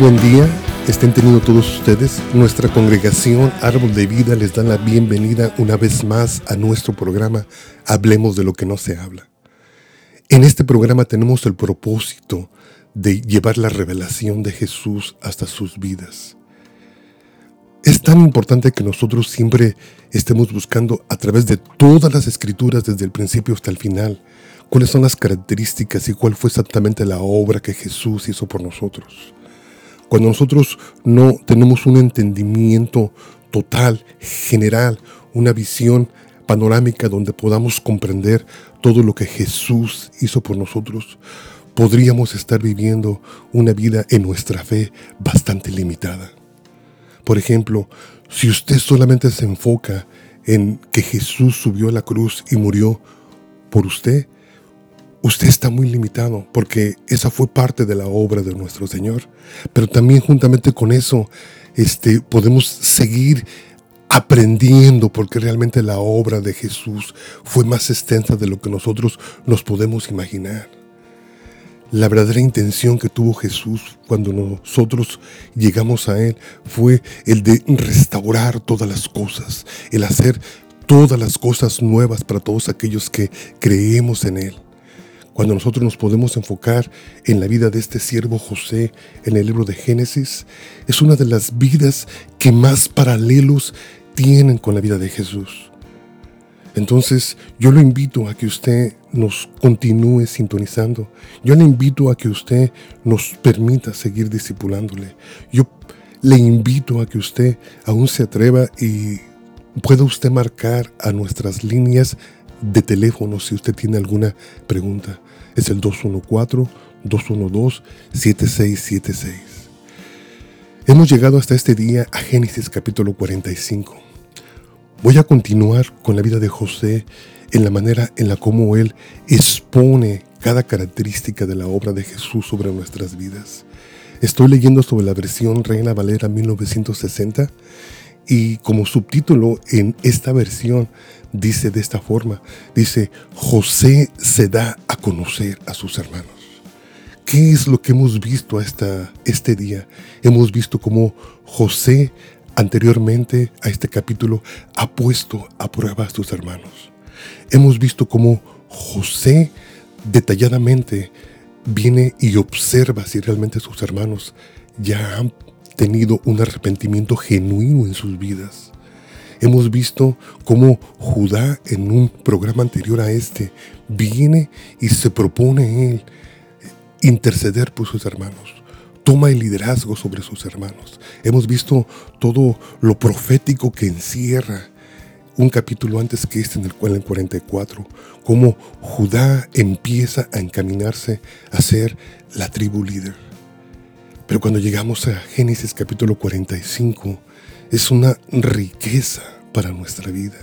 Buen día, estén teniendo todos ustedes. Nuestra congregación Árbol de Vida les da la bienvenida una vez más a nuestro programa Hablemos de lo que no se habla. En este programa tenemos el propósito de llevar la revelación de Jesús hasta sus vidas. Es tan importante que nosotros siempre estemos buscando a través de todas las escrituras desde el principio hasta el final cuáles son las características y cuál fue exactamente la obra que Jesús hizo por nosotros. Cuando nosotros no tenemos un entendimiento total, general, una visión panorámica donde podamos comprender todo lo que Jesús hizo por nosotros, podríamos estar viviendo una vida en nuestra fe bastante limitada. Por ejemplo, si usted solamente se enfoca en que Jesús subió a la cruz y murió por usted, usted está muy limitado porque esa fue parte de la obra de nuestro Señor. Pero también juntamente con eso este, podemos seguir aprendiendo porque realmente la obra de Jesús fue más extensa de lo que nosotros nos podemos imaginar. La verdadera intención que tuvo Jesús cuando nosotros llegamos a Él fue el de restaurar todas las cosas, el hacer todas las cosas nuevas para todos aquellos que creemos en Él. Cuando nosotros nos podemos enfocar en la vida de este siervo José en el libro de Génesis, es una de las vidas que más paralelos tienen con la vida de Jesús. Entonces yo lo invito a que usted nos continúe sintonizando. Yo le invito a que usted nos permita seguir discipulándole. Yo le invito a que usted aún se atreva y pueda usted marcar a nuestras líneas de teléfono si usted tiene alguna pregunta. Es el 214-212-7676. Hemos llegado hasta este día a Génesis capítulo 45. Voy a continuar con la vida de José en la manera en la como él expone cada característica de la obra de Jesús sobre nuestras vidas. Estoy leyendo sobre la versión Reina Valera 1960 y como subtítulo en esta versión dice de esta forma, dice, José se da a conocer a sus hermanos. ¿Qué es lo que hemos visto hasta este día? Hemos visto cómo José anteriormente a este capítulo ha puesto a prueba a sus hermanos. Hemos visto cómo José detalladamente viene y observa si realmente sus hermanos ya han tenido un arrepentimiento genuino en sus vidas Hemos visto cómo Judá en un programa anterior a este viene y se propone él interceder por sus hermanos. Toma el liderazgo sobre sus hermanos. Hemos visto todo lo profético que encierra un capítulo antes que este en el cual en 44, cómo Judá empieza a encaminarse a ser la tribu líder. Pero cuando llegamos a Génesis capítulo 45, es una riqueza para nuestra vida.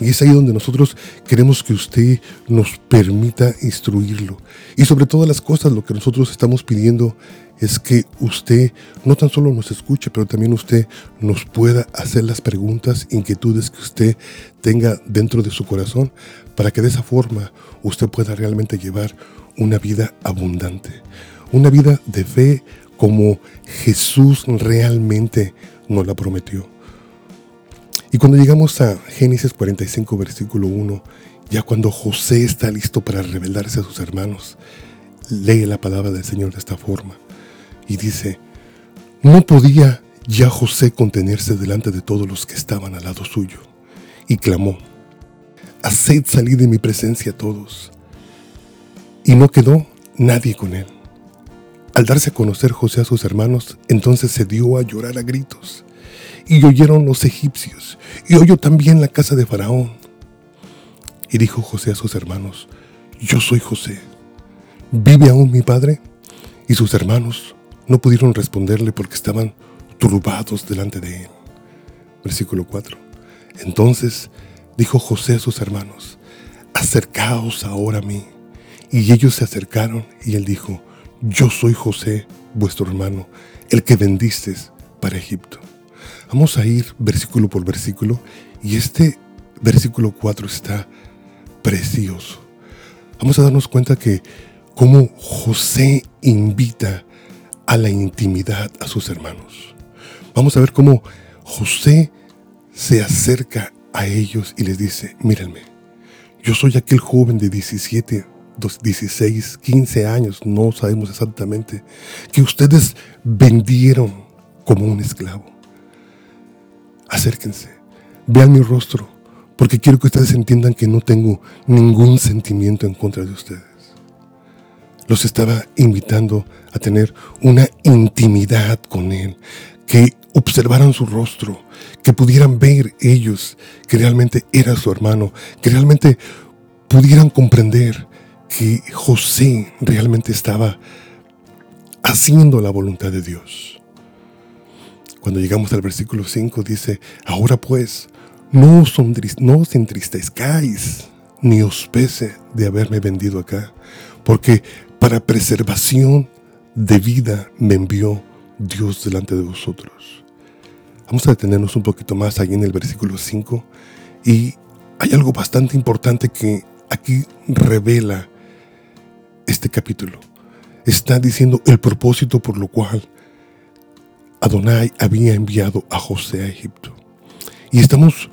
Y es ahí donde nosotros queremos que usted nos permita instruirlo. Y sobre todas las cosas, lo que nosotros estamos pidiendo es que usted no tan solo nos escuche, pero también usted nos pueda hacer las preguntas, inquietudes que usted tenga dentro de su corazón, para que de esa forma usted pueda realmente llevar una vida abundante, una vida de fe como Jesús realmente nos la prometió. Y cuando llegamos a Génesis 45, versículo 1, ya cuando José está listo para revelarse a sus hermanos, lee la palabra del Señor de esta forma y dice, no podía ya José contenerse delante de todos los que estaban al lado suyo, y clamó, haced salir de mi presencia todos. Y no quedó nadie con él. Al darse a conocer José a sus hermanos, entonces se dio a llorar a gritos y oyeron los egipcios, y oyó también la casa de Faraón. Y dijo José a sus hermanos, yo soy José, ¿vive aún mi padre? Y sus hermanos no pudieron responderle porque estaban turbados delante de él. Versículo 4. Entonces dijo José a sus hermanos, acercaos ahora a mí. Y ellos se acercaron y él dijo, yo soy José, vuestro hermano, el que vendisteis para Egipto. Vamos a ir versículo por versículo y este versículo 4 está precioso. Vamos a darnos cuenta que como José invita a la intimidad a sus hermanos. Vamos a ver cómo José se acerca a ellos y les dice, mírenme, yo soy aquel joven de 17, 16, 15 años, no sabemos exactamente, que ustedes vendieron como un esclavo. Acérquense, vean mi rostro, porque quiero que ustedes entiendan que no tengo ningún sentimiento en contra de ustedes. Los estaba invitando a tener una intimidad con Él, que observaran su rostro, que pudieran ver ellos que realmente era su hermano, que realmente pudieran comprender que José realmente estaba haciendo la voluntad de Dios. Cuando llegamos al versículo 5 dice, ahora pues, no os, no os entristezcáis, ni os pese de haberme vendido acá, porque para preservación de vida me envió Dios delante de vosotros. Vamos a detenernos un poquito más ahí en el versículo 5 y hay algo bastante importante que aquí revela este capítulo. Está diciendo el propósito por lo cual Adonai había enviado a José a Egipto. Y estamos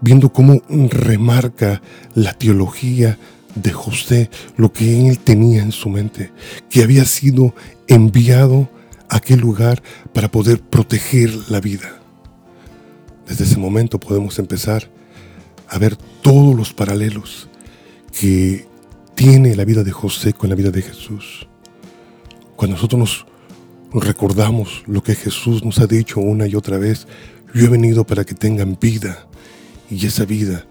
viendo cómo remarca la teología de José, lo que él tenía en su mente, que había sido enviado a aquel lugar para poder proteger la vida. Desde ese momento podemos empezar a ver todos los paralelos que tiene la vida de José con la vida de Jesús. Cuando nosotros nos recordamos lo que Jesús nos ha dicho una y otra vez, yo he venido para que tengan vida y esa vida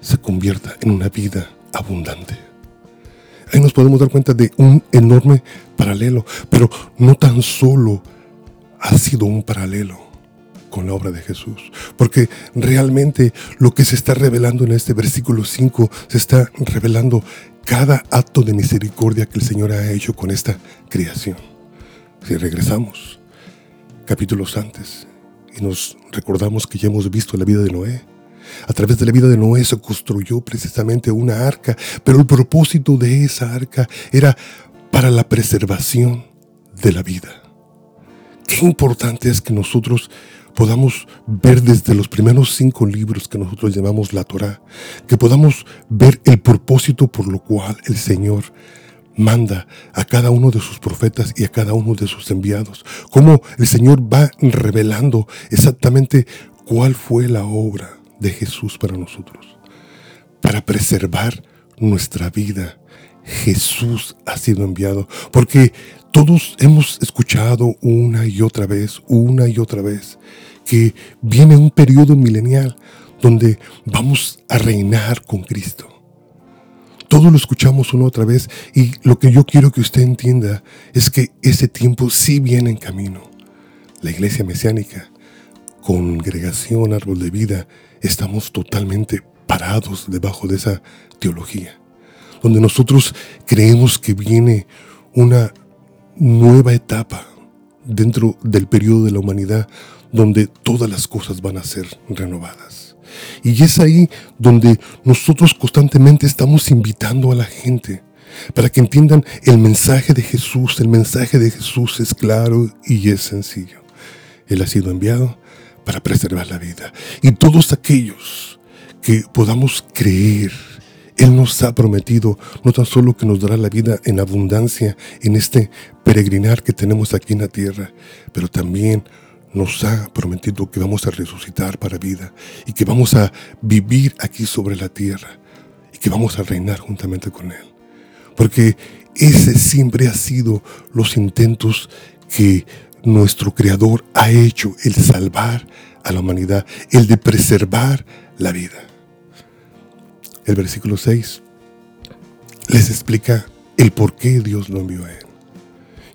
se convierta en una vida abundante. Ahí nos podemos dar cuenta de un enorme paralelo, pero no tan solo ha sido un paralelo con la obra de Jesús, porque realmente lo que se está revelando en este versículo 5 se está revelando cada acto de misericordia que el Señor ha hecho con esta creación. Si regresamos capítulos antes y nos recordamos que ya hemos visto la vida de Noé, a través de la vida de Noé se construyó precisamente una arca, pero el propósito de esa arca era para la preservación de la vida. Qué importante es que nosotros podamos ver desde los primeros cinco libros que nosotros llamamos la Torah, que podamos ver el propósito por lo cual el Señor manda a cada uno de sus profetas y a cada uno de sus enviados, cómo el Señor va revelando exactamente cuál fue la obra de Jesús para nosotros. Para preservar nuestra vida, Jesús ha sido enviado. Porque todos hemos escuchado una y otra vez, una y otra vez, que viene un periodo milenial donde vamos a reinar con Cristo. Todo lo escuchamos una otra vez y lo que yo quiero que usted entienda es que ese tiempo sí viene en camino. La iglesia mesiánica, congregación, árbol de vida, estamos totalmente parados debajo de esa teología, donde nosotros creemos que viene una nueva etapa dentro del periodo de la humanidad donde todas las cosas van a ser renovadas. Y es ahí donde nosotros constantemente estamos invitando a la gente para que entiendan el mensaje de Jesús. El mensaje de Jesús es claro y es sencillo. Él ha sido enviado para preservar la vida. Y todos aquellos que podamos creer, Él nos ha prometido no tan solo que nos dará la vida en abundancia en este peregrinar que tenemos aquí en la tierra, pero también nos ha prometido que vamos a resucitar para vida y que vamos a vivir aquí sobre la tierra y que vamos a reinar juntamente con Él. Porque ese siempre ha sido los intentos que nuestro Creador ha hecho, el salvar a la humanidad, el de preservar la vida. El versículo 6 les explica el por qué Dios lo envió a él.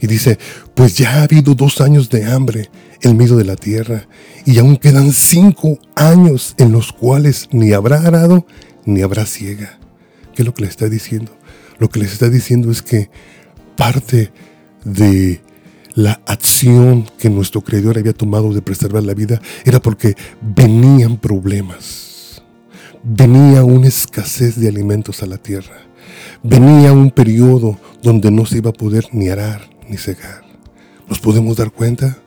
Y dice, pues ya ha habido dos años de hambre en medio de la tierra, y aún quedan cinco años en los cuales ni habrá arado ni habrá ciega. ¿Qué es lo que le está diciendo? Lo que les está diciendo es que parte de la acción que nuestro creador había tomado de preservar la vida era porque venían problemas, venía una escasez de alimentos a la tierra, venía un periodo donde no se iba a poder ni arar ni cegar. nos podemos dar cuenta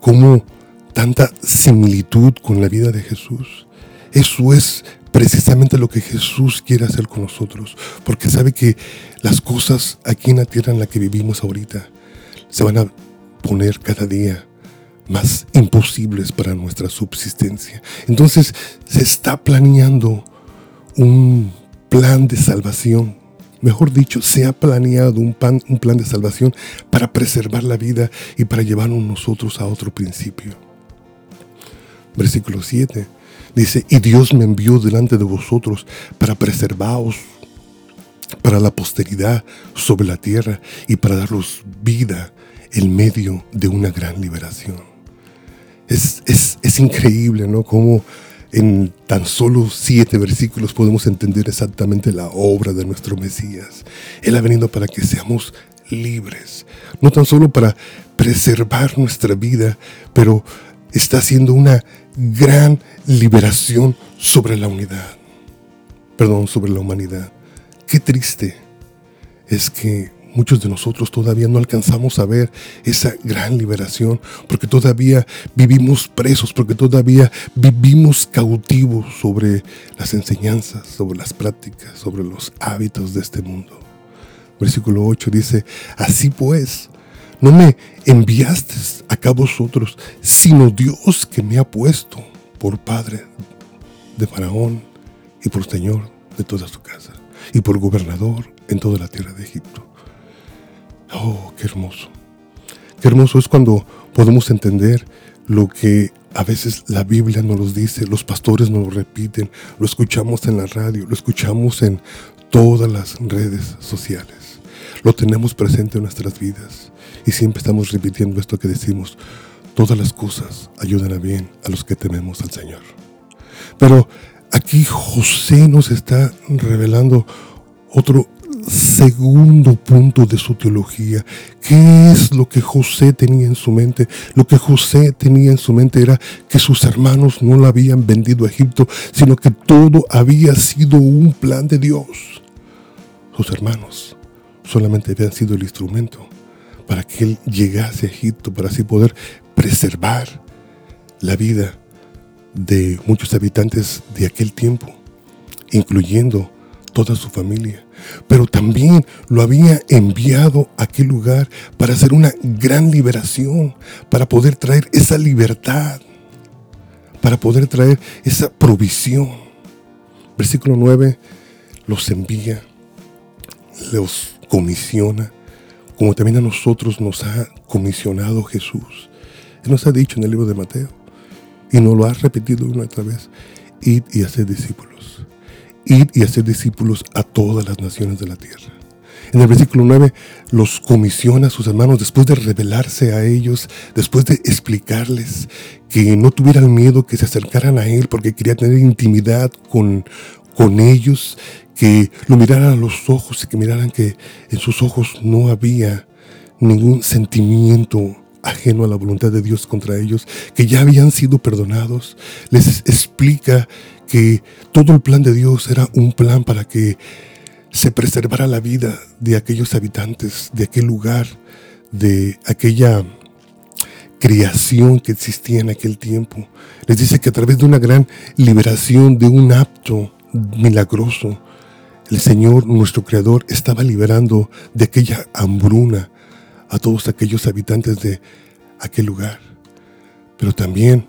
cómo tanta similitud con la vida de Jesús. Eso es precisamente lo que Jesús quiere hacer con nosotros, porque sabe que las cosas aquí en la tierra en la que vivimos ahorita se van a poner cada día más imposibles para nuestra subsistencia. Entonces se está planeando un plan de salvación. Mejor dicho, se ha planeado un, un plan de salvación para preservar la vida y para llevarnos nosotros a otro principio. Versículo 7 dice, y Dios me envió delante de vosotros para preservaros para la posteridad sobre la tierra y para daros vida en medio de una gran liberación. Es, es, increíble, ¿no? Cómo en tan solo siete versículos podemos entender exactamente la obra de nuestro Mesías. Él ha venido para que seamos libres, no tan solo para preservar nuestra vida, pero está haciendo una gran liberación sobre la unidad, perdón, sobre la humanidad. Qué triste es que muchos de nosotros todavía no alcanzamos a ver esa gran liberación, porque todavía vivimos presos, porque todavía vivimos cautivos sobre las enseñanzas, sobre las prácticas, sobre los hábitos de este mundo. Versículo 8 dice, así pues, no me enviaste acá vosotros, sino Dios que me ha puesto por Padre de Faraón y por Señor de toda su casa y por gobernador en toda la tierra de Egipto. Oh, qué hermoso. Qué hermoso es cuando podemos entender lo que a veces la Biblia nos lo dice, los pastores nos lo repiten, lo escuchamos en la radio, lo escuchamos en todas las redes sociales. Lo tenemos presente en nuestras vidas y siempre estamos repitiendo esto que decimos, todas las cosas ayudan a bien a los que tememos al Señor. Pero aquí José nos está revelando otro segundo punto de su teología. ¿Qué es lo que José tenía en su mente? Lo que José tenía en su mente era que sus hermanos no lo habían vendido a Egipto, sino que todo había sido un plan de Dios. Sus hermanos solamente habían sido el instrumento para que él llegase a Egipto, para así poder preservar la vida de muchos habitantes de aquel tiempo, incluyendo toda su familia, pero también lo había enviado a aquel lugar para hacer una gran liberación, para poder traer esa libertad, para poder traer esa provisión. Versículo 9, los envía, los comisiona, como también a nosotros nos ha comisionado Jesús. Él nos ha dicho en el libro de Mateo, y nos lo ha repetido una otra vez, id y hacer discípulos ir y hacer discípulos a todas las naciones de la tierra. En el versículo 9 los comisiona a sus hermanos después de revelarse a ellos, después de explicarles que no tuvieran miedo, que se acercaran a Él porque quería tener intimidad con, con ellos, que lo miraran a los ojos y que miraran que en sus ojos no había ningún sentimiento ajeno a la voluntad de Dios contra ellos, que ya habían sido perdonados. Les explica que todo el plan de Dios era un plan para que se preservara la vida de aquellos habitantes, de aquel lugar, de aquella creación que existía en aquel tiempo. Les dice que a través de una gran liberación, de un acto milagroso, el Señor, nuestro Creador, estaba liberando de aquella hambruna a todos aquellos habitantes de aquel lugar. Pero también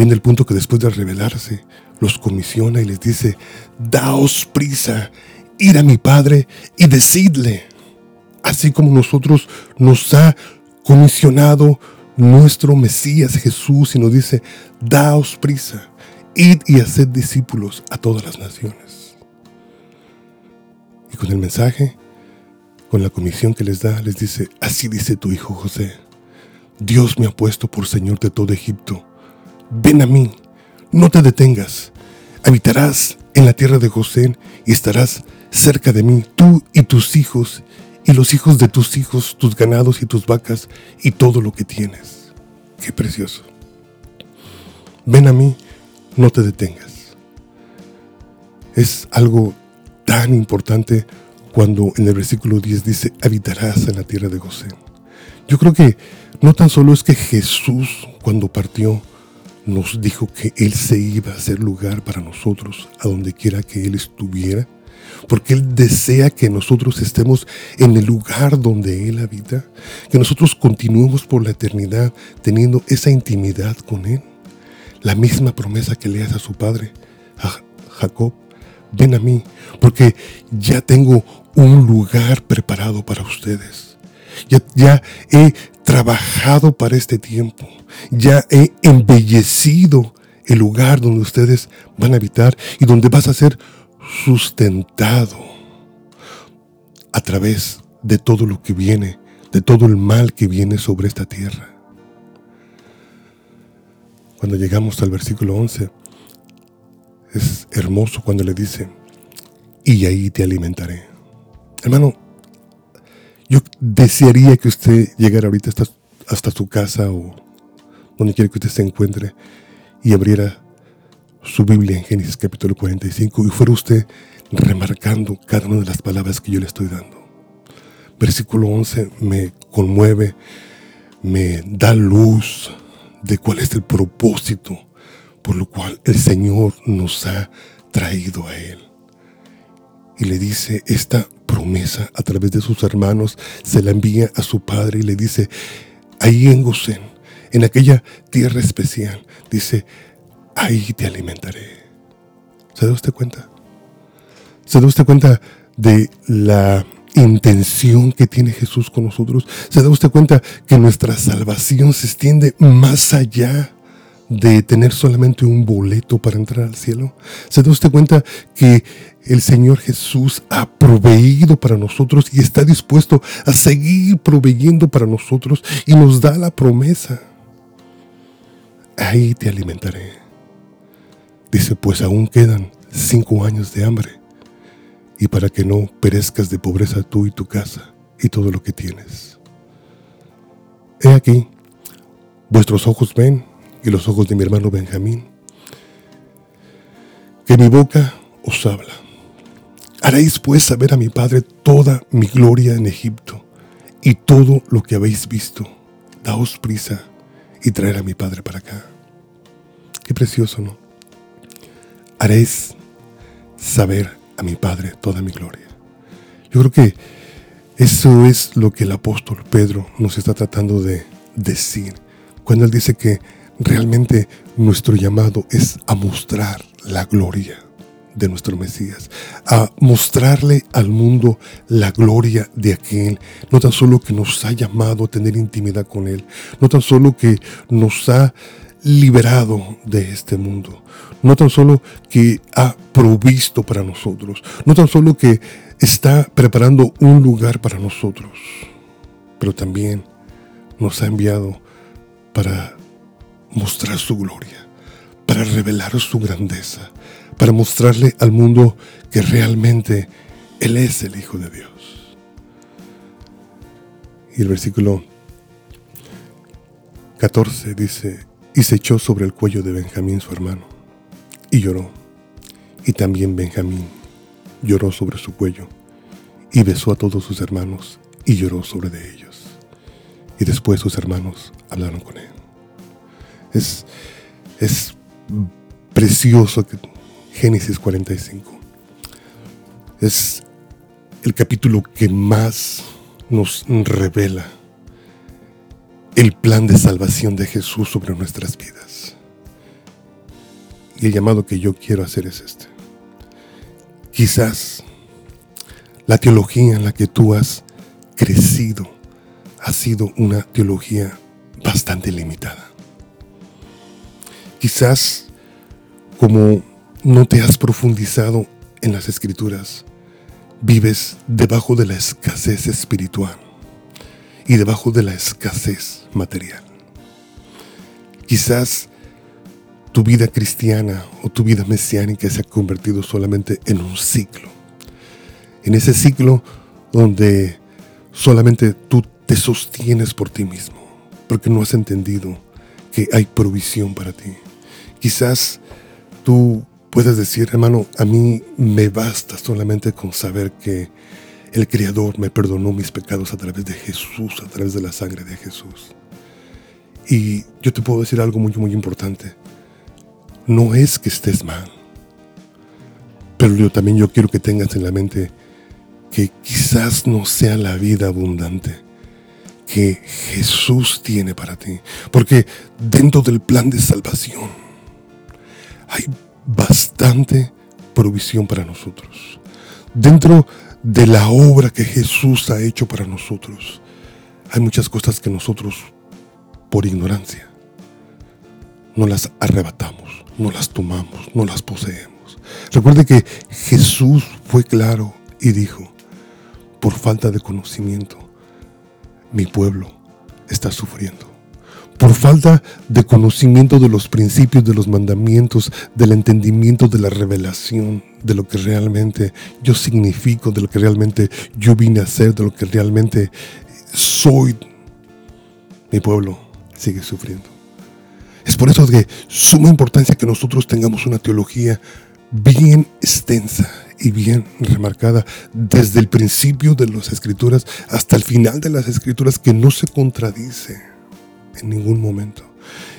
viene el punto que después de revelarse, los comisiona y les dice, daos prisa, ir a mi Padre y decidle, así como nosotros nos ha comisionado nuestro Mesías Jesús y nos dice, daos prisa, id y haced discípulos a todas las naciones. Y con el mensaje, con la comisión que les da, les dice, así dice tu hijo José, Dios me ha puesto por Señor de todo Egipto, ven a mí no te detengas. Habitarás en la tierra de José y estarás cerca de mí, tú y tus hijos, y los hijos de tus hijos, tus ganados y tus vacas, y todo lo que tienes. Qué precioso. Ven a mí, no te detengas. Es algo tan importante cuando en el versículo 10 dice, habitarás en la tierra de José. Yo creo que no tan solo es que Jesús cuando partió nos dijo que Él se iba a hacer lugar para nosotros a donde quiera que Él estuviera, porque Él desea que nosotros estemos en el lugar donde Él habita, que nosotros continuemos por la eternidad teniendo esa intimidad con Él. La misma promesa que le hace a su padre, a Jacob, ven a mí, porque ya tengo un lugar preparado para ustedes. Ya, ya he trabajado para este tiempo. Ya he embellecido el lugar donde ustedes van a habitar y donde vas a ser sustentado a través de todo lo que viene, de todo el mal que viene sobre esta tierra. Cuando llegamos al versículo 11, es hermoso cuando le dice, y ahí te alimentaré. Hermano, yo desearía que usted llegara ahorita hasta, hasta su casa o donde quiera que usted se encuentre y abriera su Biblia en Génesis capítulo 45 y fuera usted remarcando cada una de las palabras que yo le estoy dando. Versículo 11 me conmueve, me da luz de cuál es el propósito por lo cual el Señor nos ha traído a Él. Y le dice esta promesa a través de sus hermanos, se la envía a su padre y le dice, ahí en Gosén, en aquella tierra especial, dice, ahí te alimentaré. ¿Se da usted cuenta? ¿Se da usted cuenta de la intención que tiene Jesús con nosotros? ¿Se da usted cuenta que nuestra salvación se extiende más allá de tener solamente un boleto para entrar al cielo? ¿Se da usted cuenta que el Señor Jesús ha proveído para nosotros y está dispuesto a seguir proveyendo para nosotros y nos da la promesa? Ahí te alimentaré. Dice, pues aún quedan cinco años de hambre y para que no perezcas de pobreza tú y tu casa y todo lo que tienes. He aquí, vuestros ojos ven y los ojos de mi hermano Benjamín, que mi boca os habla. Haréis pues saber a mi Padre toda mi gloria en Egipto y todo lo que habéis visto. Daos prisa y traer a mi Padre para acá. Qué precioso, ¿no? Haréis saber a mi Padre toda mi gloria. Yo creo que eso es lo que el apóstol Pedro nos está tratando de decir cuando él dice que Realmente nuestro llamado es a mostrar la gloria de nuestro Mesías, a mostrarle al mundo la gloria de aquel, no tan solo que nos ha llamado a tener intimidad con Él, no tan solo que nos ha liberado de este mundo, no tan solo que ha provisto para nosotros, no tan solo que está preparando un lugar para nosotros, pero también nos ha enviado para mostrar su gloria, para revelar su grandeza, para mostrarle al mundo que realmente Él es el Hijo de Dios. Y el versículo 14 dice, y se echó sobre el cuello de Benjamín su hermano, y lloró. Y también Benjamín lloró sobre su cuello, y besó a todos sus hermanos, y lloró sobre de ellos. Y después sus hermanos hablaron con él. Es, es precioso Génesis 45. Es el capítulo que más nos revela el plan de salvación de Jesús sobre nuestras vidas. Y el llamado que yo quiero hacer es este. Quizás la teología en la que tú has crecido ha sido una teología bastante limitada. Quizás como no te has profundizado en las escrituras, vives debajo de la escasez espiritual y debajo de la escasez material. Quizás tu vida cristiana o tu vida mesiánica se ha convertido solamente en un ciclo. En ese ciclo donde solamente tú te sostienes por ti mismo, porque no has entendido que hay provisión para ti. Quizás tú puedes decir, hermano, a mí me basta solamente con saber que el Creador me perdonó mis pecados a través de Jesús, a través de la sangre de Jesús. Y yo te puedo decir algo muy, muy importante. No es que estés mal, pero yo también yo quiero que tengas en la mente que quizás no sea la vida abundante que Jesús tiene para ti. Porque dentro del plan de salvación hay bastante provisión para nosotros. Dentro de la obra que Jesús ha hecho para nosotros, hay muchas cosas que nosotros, por ignorancia, no las arrebatamos, no las tomamos, no las poseemos. Recuerde que Jesús fue claro y dijo, por falta de conocimiento, mi pueblo está sufriendo por falta de conocimiento de los principios, de los mandamientos, del entendimiento de la revelación, de lo que realmente yo significo, de lo que realmente yo vine a ser, de lo que realmente soy, mi pueblo sigue sufriendo. Es por eso que suma importancia que nosotros tengamos una teología bien extensa y bien remarcada desde el principio de las escrituras hasta el final de las escrituras que no se contradice en ningún momento.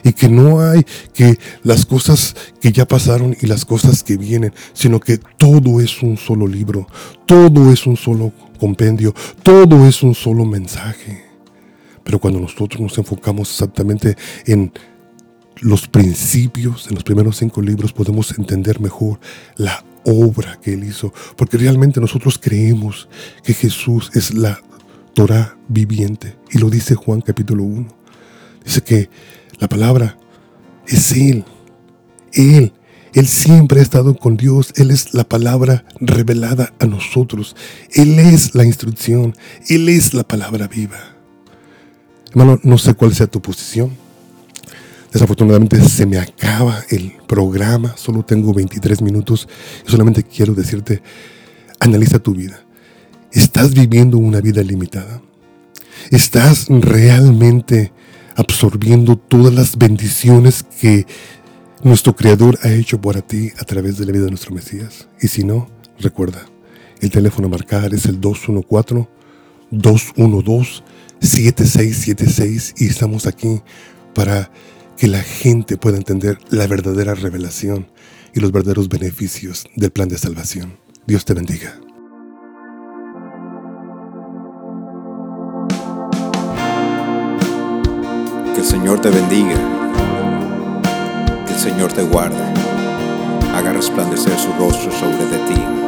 Y que no hay que las cosas que ya pasaron y las cosas que vienen, sino que todo es un solo libro, todo es un solo compendio, todo es un solo mensaje. Pero cuando nosotros nos enfocamos exactamente en los principios, en los primeros cinco libros, podemos entender mejor la obra que Él hizo, porque realmente nosotros creemos que Jesús es la Torah viviente, y lo dice Juan capítulo 1. Dice que la palabra es Él. Él. Él siempre ha estado con Dios. Él es la palabra revelada a nosotros. Él es la instrucción. Él es la palabra viva. Hermano, no sé cuál sea tu posición. Desafortunadamente se me acaba el programa. Solo tengo 23 minutos. Y solamente quiero decirte, analiza tu vida. ¿Estás viviendo una vida limitada? ¿Estás realmente absorbiendo todas las bendiciones que nuestro Creador ha hecho para ti a través de la vida de nuestro Mesías. Y si no, recuerda, el teléfono a marcar es el 214-212-7676 y estamos aquí para que la gente pueda entender la verdadera revelación y los verdaderos beneficios del plan de salvación. Dios te bendiga. Que el Señor te bendiga. Que el Señor te guarde. Haga resplandecer su rostro sobre de ti.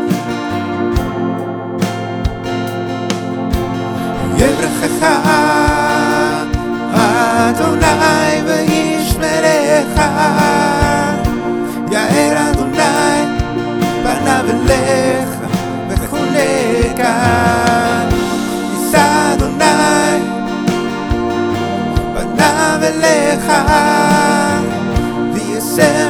אליך ויסר